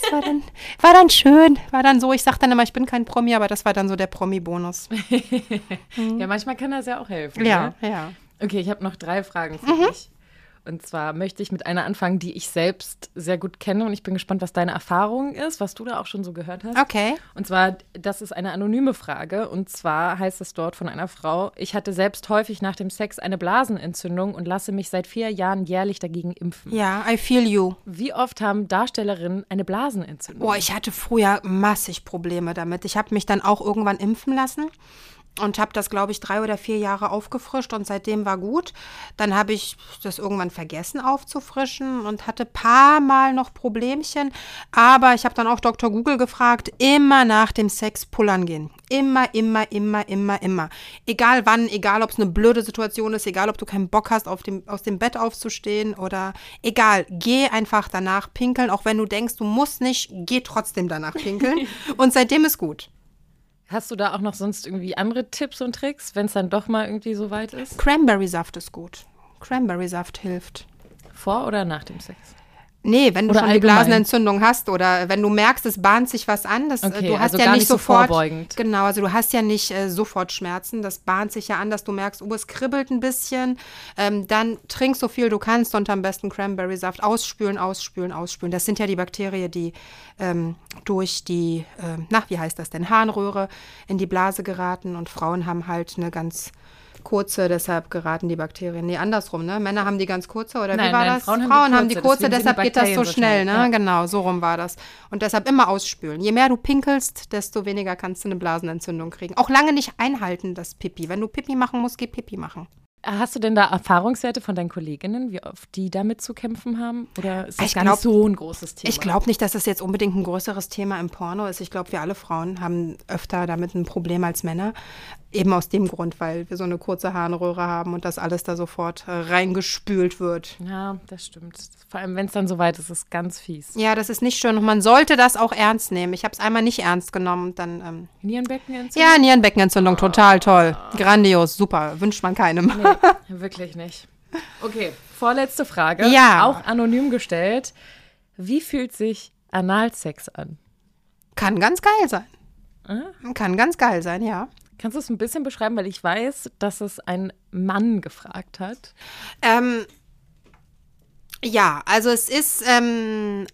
Das war dann, war dann schön. War dann so, ich sage dann immer, ich bin kein Promi, aber das war dann so der Promi-Bonus. mhm. Ja, manchmal kann das ja auch helfen. Ja, ne? ja. Okay, ich habe noch drei Fragen für mhm. dich. Und zwar möchte ich mit einer anfangen, die ich selbst sehr gut kenne. Und ich bin gespannt, was deine Erfahrung ist, was du da auch schon so gehört hast. Okay. Und zwar, das ist eine anonyme Frage. Und zwar heißt es dort von einer Frau, ich hatte selbst häufig nach dem Sex eine Blasenentzündung und lasse mich seit vier Jahren jährlich dagegen impfen. Ja, I feel you. Wie oft haben Darstellerinnen eine Blasenentzündung? Boah, ich hatte früher massig Probleme damit. Ich habe mich dann auch irgendwann impfen lassen und habe das, glaube ich, drei oder vier Jahre aufgefrischt und seitdem war gut. Dann habe ich das irgendwann vergessen aufzufrischen und hatte paar Mal noch Problemchen. Aber ich habe dann auch Dr. Google gefragt, immer nach dem Sex pullern gehen. Immer, immer, immer, immer, immer. Egal wann, egal ob es eine blöde Situation ist, egal ob du keinen Bock hast, auf dem, aus dem Bett aufzustehen oder egal, geh einfach danach pinkeln, auch wenn du denkst, du musst nicht, geh trotzdem danach pinkeln. und seitdem ist gut. Hast du da auch noch sonst irgendwie andere Tipps und Tricks, wenn es dann doch mal irgendwie so weit ist? Cranberry-Saft ist gut. Cranberry-Saft hilft. Vor oder nach dem Sex? Nee, wenn du oder schon allgemein. die Blasenentzündung hast oder wenn du merkst, es bahnt sich was an, das, äh, okay, du hast also ja nicht, sofort. So genau, also du hast ja nicht äh, sofort Schmerzen, das bahnt sich ja an, dass du merkst, oh, es kribbelt ein bisschen. Ähm, dann trink so viel du kannst und am besten Cranberry-Saft ausspülen, ausspülen, ausspülen. Das sind ja die Bakterien, die ähm, durch die, äh, na, wie heißt das denn, Harnröhre in die Blase geraten und Frauen haben halt eine ganz kurze, deshalb geraten die Bakterien. Nee, andersrum, ne? Männer haben die ganz kurze oder nein, wie war nein, das? Frauen, Frauen haben die kurze, deshalb die geht das so schnell, ne? Ja. Genau, so rum war das. Und deshalb immer ausspülen. Je mehr du pinkelst, desto weniger kannst du eine Blasenentzündung kriegen. Auch lange nicht einhalten, das Pipi. Wenn du Pipi machen musst, geh Pipi machen. Hast du denn da Erfahrungswerte von deinen Kolleginnen, wie oft die damit zu kämpfen haben? Oder ist das ich gar glaub, nicht so ein großes Thema? Ich glaube nicht, dass das jetzt unbedingt ein größeres Thema im Porno ist. Ich glaube, wir alle Frauen haben öfter damit ein Problem als Männer. Eben aus dem Grund, weil wir so eine kurze Harnröhre haben und das alles da sofort äh, reingespült wird. Ja, das stimmt. Vor allem, wenn es dann so weit ist, ist es ganz fies. Ja, das ist nicht schön und man sollte das auch ernst nehmen. Ich habe es einmal nicht ernst genommen dann. Ähm, Nierenbeckenentzündung? Ja, Nierenbeckenentzündung, total toll. Grandios, super. Wünscht man keinem. Nee, wirklich nicht. Okay, vorletzte Frage. Ja. Auch anonym gestellt. Wie fühlt sich Analsex an? Kann ganz geil sein. Ah? Kann ganz geil sein, ja. Kannst du es ein bisschen beschreiben, weil ich weiß, dass es ein Mann gefragt hat? Ähm, ja, also es ist ähm,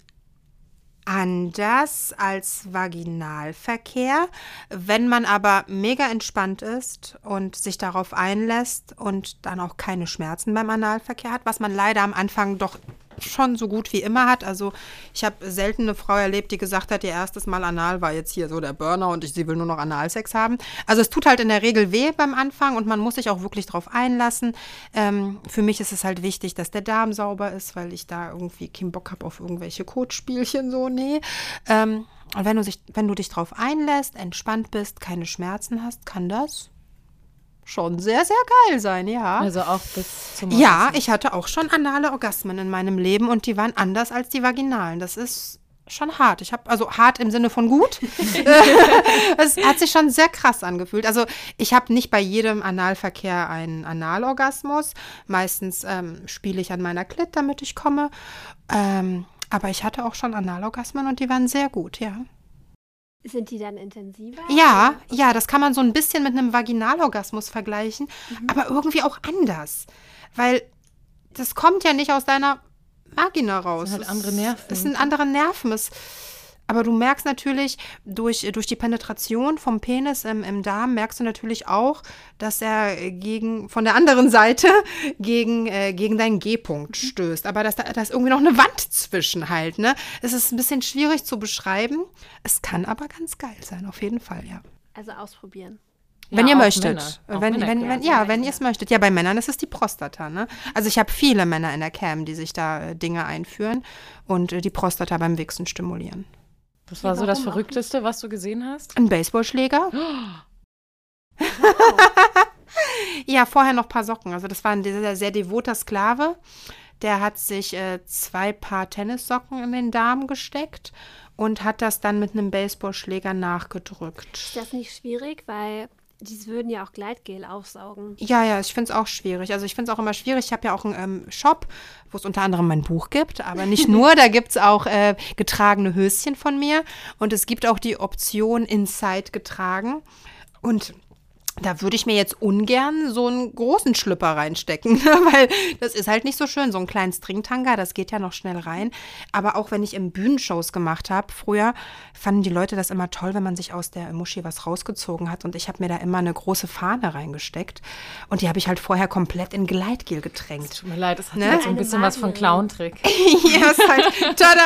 anders als Vaginalverkehr. Wenn man aber mega entspannt ist und sich darauf einlässt und dann auch keine Schmerzen beim Analverkehr hat, was man leider am Anfang doch schon so gut wie immer hat. Also ich habe selten eine Frau erlebt, die gesagt hat, ihr erstes Mal Anal war jetzt hier so der Burner und ich, sie will nur noch Analsex haben. Also es tut halt in der Regel weh beim Anfang und man muss sich auch wirklich drauf einlassen. Ähm, für mich ist es halt wichtig, dass der Darm sauber ist, weil ich da irgendwie keinen Bock habe auf irgendwelche Kotspielchen so, nee. Ähm, und wenn du, sich, wenn du dich drauf einlässt, entspannt bist, keine Schmerzen hast, kann das schon sehr, sehr geil sein, ja. Also auch bis zum Ja, Orgasmus. ich hatte auch schon anale Orgasmen in meinem Leben und die waren anders als die vaginalen. Das ist schon hart. Ich habe also hart im Sinne von gut. es hat sich schon sehr krass angefühlt. Also ich habe nicht bei jedem Analverkehr einen Analorgasmus. Meistens ähm, spiele ich an meiner Klit, damit ich komme. Ähm, aber ich hatte auch schon Analorgasmen und die waren sehr gut, ja. Sind die dann intensiver? Ja, ja, das kann man so ein bisschen mit einem Vaginalorgasmus vergleichen, aber irgendwie auch anders. Weil das kommt ja nicht aus deiner Vagina raus. sind halt andere Nerven. Es sind andere Nerven. Es, aber du merkst natürlich, durch, durch die Penetration vom Penis im, im Darm, merkst du natürlich auch, dass er gegen, von der anderen Seite gegen, äh, gegen deinen G-Punkt stößt. Aber dass da, da ist irgendwie noch eine Wand zwischen halt, ne? Es ist ein bisschen schwierig zu beschreiben. Es kann aber ganz geil sein, auf jeden Fall, ja. Also ausprobieren. Wenn Ja, ihr möchtet. Wenn, Männer wenn, wenn, das ja, wenn ihr es möchtet. Ja, bei Männern ist es die Prostata. Ne? Also ich habe viele Männer in der Cam, die sich da äh, Dinge einführen und äh, die Prostata beim Wichsen stimulieren. Das war so das Verrückteste, was du gesehen hast? Ein Baseballschläger? Ja, vorher noch ein paar Socken. Also das war ein sehr, sehr devoter Sklave. Der hat sich äh, zwei Paar Tennissocken in den Darm gesteckt und hat das dann mit einem Baseballschläger nachgedrückt. Ist das nicht schwierig, weil die würden ja auch Gleitgel aufsaugen. Ja, ja, ich finde es auch schwierig. Also ich finde es auch immer schwierig. Ich habe ja auch einen ähm, Shop, wo es unter anderem mein Buch gibt, aber nicht nur. da gibt es auch äh, getragene Höschen von mir und es gibt auch die Option Inside getragen. Und da würde ich mir jetzt ungern so einen großen Schlüpper reinstecken, weil das ist halt nicht so schön. So einen kleinen Stringtanga, das geht ja noch schnell rein. Aber auch wenn ich im Bühnenshows gemacht habe, früher fanden die Leute das immer toll, wenn man sich aus der Muschi was rausgezogen hat. Und ich habe mir da immer eine große Fahne reingesteckt. Und die habe ich halt vorher komplett in Gleitgel getränkt. Tut mir leid, das hat ne? halt so ein bisschen was von Clown-Trick. ja, ist halt, tada!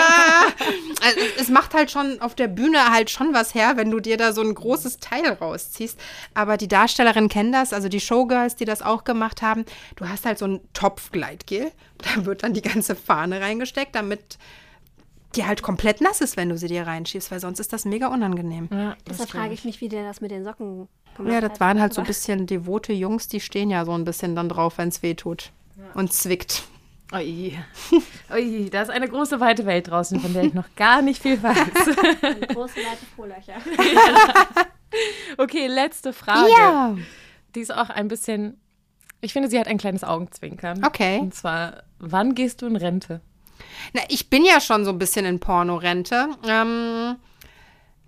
Also, es macht halt schon auf der Bühne halt schon was her, wenn du dir da so ein großes Teil rausziehst. Aber die Darstellerinnen kennen das, also die Showgirls, die das auch gemacht haben. Du hast halt so einen Topf Gleitgel. Da wird dann die ganze Fahne reingesteckt, damit die halt komplett nass ist, wenn du sie dir reinschiebst, weil sonst ist das mega unangenehm. Ja, Deshalb frage ich mich, wie der das mit den Socken gemacht Ja, das waren halt so ein bisschen devote Jungs, die stehen ja so ein bisschen dann drauf, wenn es weh tut ja. und zwickt. Ui. Ui, da ist eine große weite Welt draußen, von der ich noch gar nicht viel weiß. große weite Frohlöcher. Okay, letzte Frage. Ja. Die ist auch ein bisschen, ich finde, sie hat ein kleines Augenzwinkern. Okay. Und zwar, wann gehst du in Rente? Na, ich bin ja schon so ein bisschen in Pornorente. Ähm,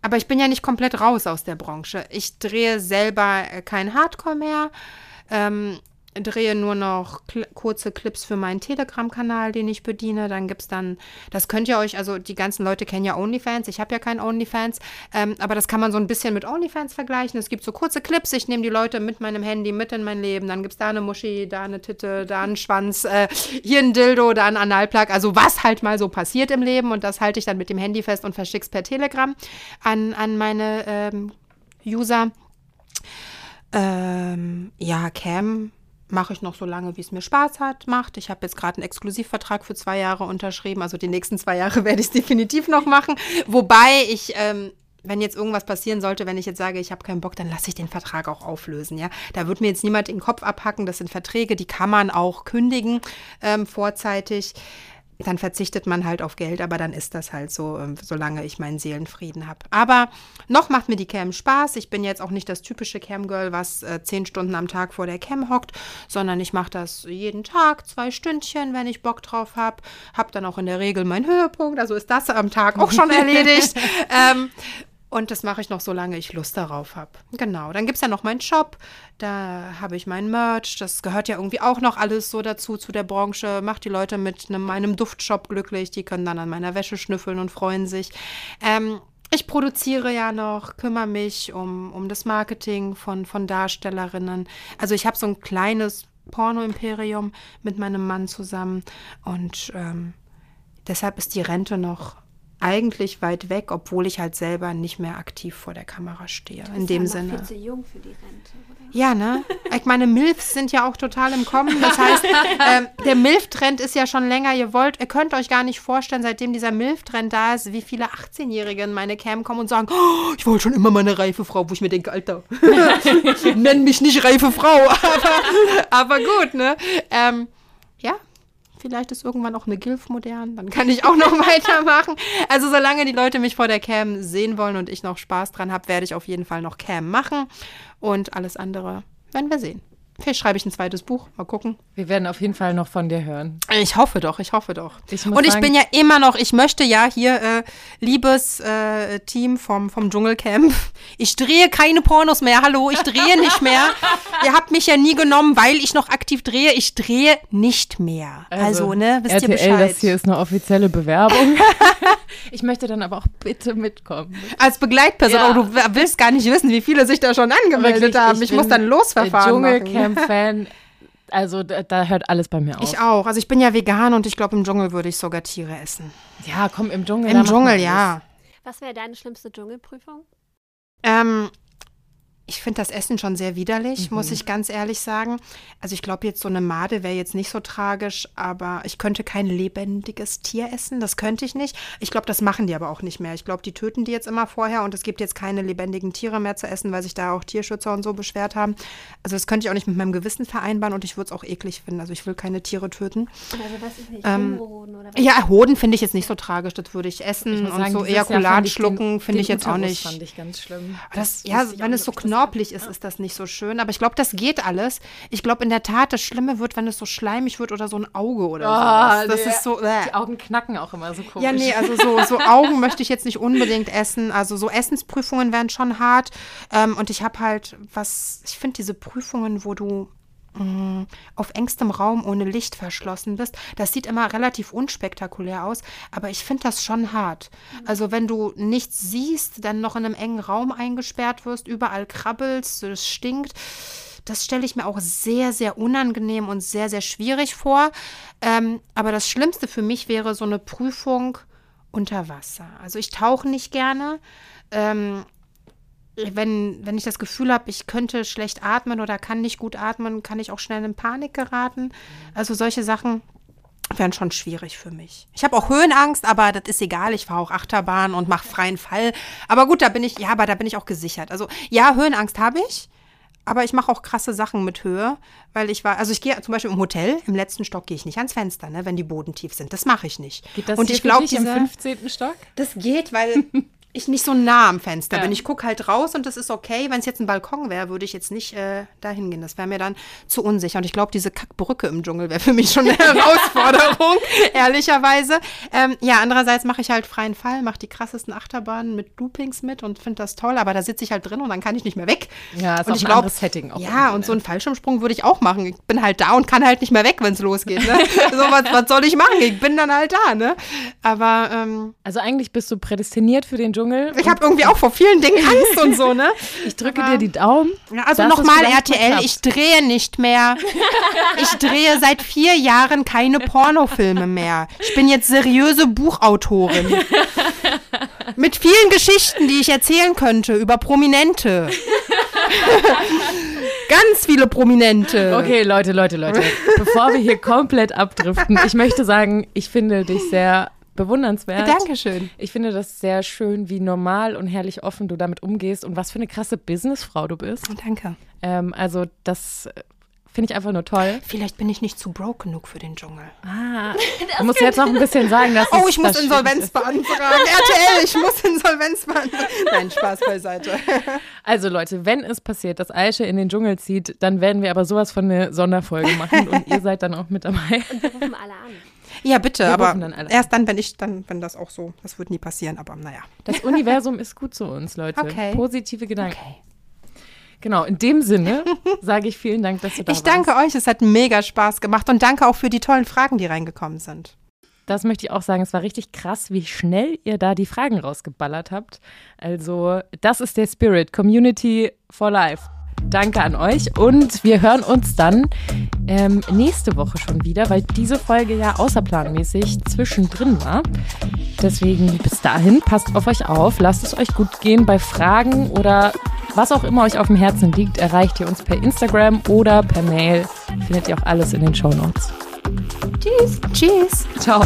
aber ich bin ja nicht komplett raus aus der Branche. Ich drehe selber kein Hardcore mehr. Ähm, drehe nur noch kl kurze Clips für meinen Telegram-Kanal, den ich bediene. Dann gibt es dann, das könnt ihr euch, also die ganzen Leute kennen ja OnlyFans. Ich habe ja kein OnlyFans, ähm, aber das kann man so ein bisschen mit OnlyFans vergleichen. Es gibt so kurze Clips. Ich nehme die Leute mit meinem Handy mit in mein Leben. Dann gibt es da eine Muschi, da eine Titte, da einen Schwanz, äh, hier ein Dildo, da ein Analplug. Also was halt mal so passiert im Leben. Und das halte ich dann mit dem Handy fest und verschicke es per Telegram an, an meine ähm, User. Ähm, ja, Cam mache ich noch so lange, wie es mir Spaß hat, macht. Ich habe jetzt gerade einen Exklusivvertrag für zwei Jahre unterschrieben. Also die nächsten zwei Jahre werde ich es definitiv noch machen. Wobei ich, ähm, wenn jetzt irgendwas passieren sollte, wenn ich jetzt sage, ich habe keinen Bock, dann lasse ich den Vertrag auch auflösen. Ja, da wird mir jetzt niemand den Kopf abhacken. Das sind Verträge, die kann man auch kündigen ähm, vorzeitig dann verzichtet man halt auf Geld, aber dann ist das halt so, ähm, solange ich meinen Seelenfrieden habe. Aber noch macht mir die Cam Spaß. Ich bin jetzt auch nicht das typische Cam-Girl, was äh, zehn Stunden am Tag vor der Cam hockt, sondern ich mache das jeden Tag, zwei Stündchen, wenn ich Bock drauf habe. Hab dann auch in der Regel meinen Höhepunkt, also ist das am Tag auch schon erledigt. ähm, und das mache ich noch, solange ich Lust darauf habe. Genau. Dann gibt es ja noch meinen Shop. Da habe ich meinen Merch. Das gehört ja irgendwie auch noch alles so dazu, zu der Branche. Macht die Leute mit einem, meinem Duftshop glücklich. Die können dann an meiner Wäsche schnüffeln und freuen sich. Ähm, ich produziere ja noch, kümmere mich um, um das Marketing von, von Darstellerinnen. Also ich habe so ein kleines Porno-Imperium mit meinem Mann zusammen. Und ähm, deshalb ist die Rente noch eigentlich weit weg, obwohl ich halt selber nicht mehr aktiv vor der Kamera stehe. in dem ja Sinne. Viel zu jung für die Rente, oder? Ja, ne? Ich meine, MILFs sind ja auch total im Kommen. Das heißt, ähm, der MILF-Trend ist ja schon länger. Ihr wollt, ihr könnt euch gar nicht vorstellen, seitdem dieser MILF-Trend da ist, wie viele 18-Jährige in meine Cam kommen und sagen, oh, ich wollte schon immer mal eine reife Frau, wo ich mir denke, Alter, nenn mich nicht reife Frau. aber, aber gut, ne? Ähm, Vielleicht ist irgendwann auch eine GILF modern, dann kann ich auch noch weitermachen. Also solange die Leute mich vor der Cam sehen wollen und ich noch Spaß dran habe, werde ich auf jeden Fall noch Cam machen. Und alles andere werden wir sehen. Vielleicht schreibe ich ein zweites Buch. Mal gucken. Wir werden auf jeden Fall noch von dir hören. Ich hoffe doch, ich hoffe doch. Ich und ich sagen, bin ja immer noch, ich möchte ja hier, äh, liebes äh, Team vom, vom Dschungelcamp, ich drehe keine Pornos mehr. Hallo, ich drehe nicht mehr. ihr habt mich ja nie genommen, weil ich noch aktiv drehe. Ich drehe nicht mehr. Also, also ne, wisst RTL, ihr Bescheid. Das hier ist eine offizielle Bewerbung. ich möchte dann aber auch bitte mitkommen. Als Begleitperson, ja. aber du willst gar nicht wissen, wie viele sich da schon angemeldet Wirklich, haben. Ich, ich muss dann Losverfahren Dschungelcamp-Fan. Also da, da, hört alles bei mir auf. Ich auch. Also ich bin ja vegan und ich glaube, im Dschungel würde ich sogar Tiere essen. Ja, komm, im Dschungel. Im Dschungel, ja. Was wäre deine schlimmste Dschungelprüfung? Ähm, ich finde das Essen schon sehr widerlich, mhm. muss ich ganz ehrlich sagen. Also ich glaube jetzt so eine Made wäre jetzt nicht so tragisch, aber ich könnte kein lebendiges Tier essen, das könnte ich nicht. Ich glaube, das machen die aber auch nicht mehr. Ich glaube, die töten die jetzt immer vorher und es gibt jetzt keine lebendigen Tiere mehr zu essen, weil sich da auch Tierschützer und so beschwert haben. Also das könnte ich auch nicht mit meinem Gewissen vereinbaren und ich würde es auch eklig finden. Also ich will keine Tiere töten. Also was ist nicht, ähm, Hoden oder was? Ja, Hoden finde ich jetzt nicht so tragisch, das würde ich essen ich und sagen, so Ejakulat schlucken finde ich jetzt auch nicht. fand ich ganz schlimm. Das, ja, wenn es so Knochen knorpelig ist, ist das nicht so schön. Aber ich glaube, das geht alles. Ich glaube in der Tat, das Schlimme wird, wenn es so schleimig wird oder so ein Auge oder Oh, so. Das nee. ist so. Äh. Die Augen knacken auch immer so komisch. Ja, nee, also so, so Augen möchte ich jetzt nicht unbedingt essen. Also so Essensprüfungen wären schon hart. Ähm, und ich habe halt was, ich finde diese Prüfungen, wo du mh, auf engstem Raum ohne Licht verschlossen bist, das sieht immer relativ unspektakulär aus, aber ich finde das schon hart. Also wenn du nichts siehst, dann noch in einem engen Raum eingesperrt wirst, überall krabbelst, es stinkt. Das stelle ich mir auch sehr, sehr unangenehm und sehr, sehr schwierig vor. Ähm, aber das Schlimmste für mich wäre so eine Prüfung unter Wasser. Also ich tauche nicht gerne. Ähm, wenn, wenn ich das Gefühl habe, ich könnte schlecht atmen oder kann nicht gut atmen, kann ich auch schnell in Panik geraten. Also solche Sachen wären schon schwierig für mich. Ich habe auch Höhenangst, aber das ist egal. Ich fahre auch Achterbahn und mache freien Fall. Aber gut, da bin ich, ja, aber da bin ich auch gesichert. Also ja, Höhenangst habe ich. Aber ich mache auch krasse Sachen mit Höhe, weil ich war, also ich gehe zum Beispiel im Hotel, im letzten Stock gehe ich nicht ans Fenster, ne, wenn die Boden tief sind. Das mache ich nicht. Geht das und ich glaube, im diese, 15. Stock? das geht, weil ich nicht so nah am Fenster Ja. bin. Ich gucke halt raus und das ist okay. Wenn es jetzt ein Balkon wäre, würde ich jetzt nicht äh, dahin gehen. Das wäre mir dann zu unsicher. Und ich glaube, diese Kackbrücke im Dschungel wäre für mich schon eine Herausforderung, ehrlicherweise. Ähm, ja, andererseits mache ich halt freien Fall, mache die krassesten Achterbahnen mit Loopings mit und finde das toll. Aber da sitze ich halt drin und dann kann ich nicht mehr weg. Ja, ist und auch ich ein glaub, Setting auch Ja, und so ne? einen Fallschirmsprung würde ich auch machen. Ich bin halt da und kann halt nicht mehr weg, wenn es losgeht. Ne? so, was, was soll ich machen? Ich bin dann halt da, ne? Aber ähm, Also eigentlich bist du prädestiniert für den Dschungel. Ich habe irgendwie auch vor vielen Dingen Angst und so, ne? Ich drücke dir die Daumen. Also nochmal RTL, ich drehe nicht mehr. Ich drehe seit vier Jahren keine Pornofilme mehr. Ich bin jetzt seriöse Buchautorin. Mit vielen Geschichten, die ich erzählen könnte über Prominente. Ganz viele Prominente. Okay, Leute, Leute, Leute. Bevor wir hier komplett abdriften, ich möchte sagen, ich finde dich sehr bewundernswert. Dankeschön. Ich finde das sehr schön, wie normal und herrlich offen du damit umgehst und was für eine krasse Businessfrau du bist. Danke. Ähm, also das äh, finde ich einfach nur toll. Vielleicht bin ich nicht zu broke genug für den Dschungel. Ah, du musst jetzt noch ein bisschen sagen, dass Oh, ich muss Insolvenz beantragen. RTL, ich muss Insolvenz beantragen. Nein, Spaß beiseite. Also Leute, wenn es passiert, dass Aische in den Dschungel zieht, dann werden wir aber sowas von eine Sonderfolge machen und ihr seid dann auch mit dabei. Wir rufen alle an. Ja, bitte, Wir aber dann erst dann, wenn ich, dann, wenn das auch so, das wird nie passieren, aber naja. Das Universum ist gut zu uns, Leute. Okay. Positive Gedanken. Genau, in dem Sinne sage ich vielen Dank, dass du da Ich warst. danke euch, es hat mega Spaß gemacht und danke auch für die tollen Fragen, die reingekommen sind. Das möchte ich auch sagen. Es war richtig krass, wie schnell ihr da die Fragen rausgeballert habt. Also, das ist der Spirit. Community for Life. Danke an euch und wir hören uns dann ähm, nächste Woche schon wieder, weil diese Folge ja außerplanmäßig zwischendrin war. Deswegen bis dahin, passt auf euch auf, lasst es euch gut gehen bei Fragen oder was auch immer euch auf dem Herzen liegt, erreicht ihr uns per Instagram oder per Mail. Findet ihr auch alles in den Show Notes. Tschüss. Tschüss. Ciao.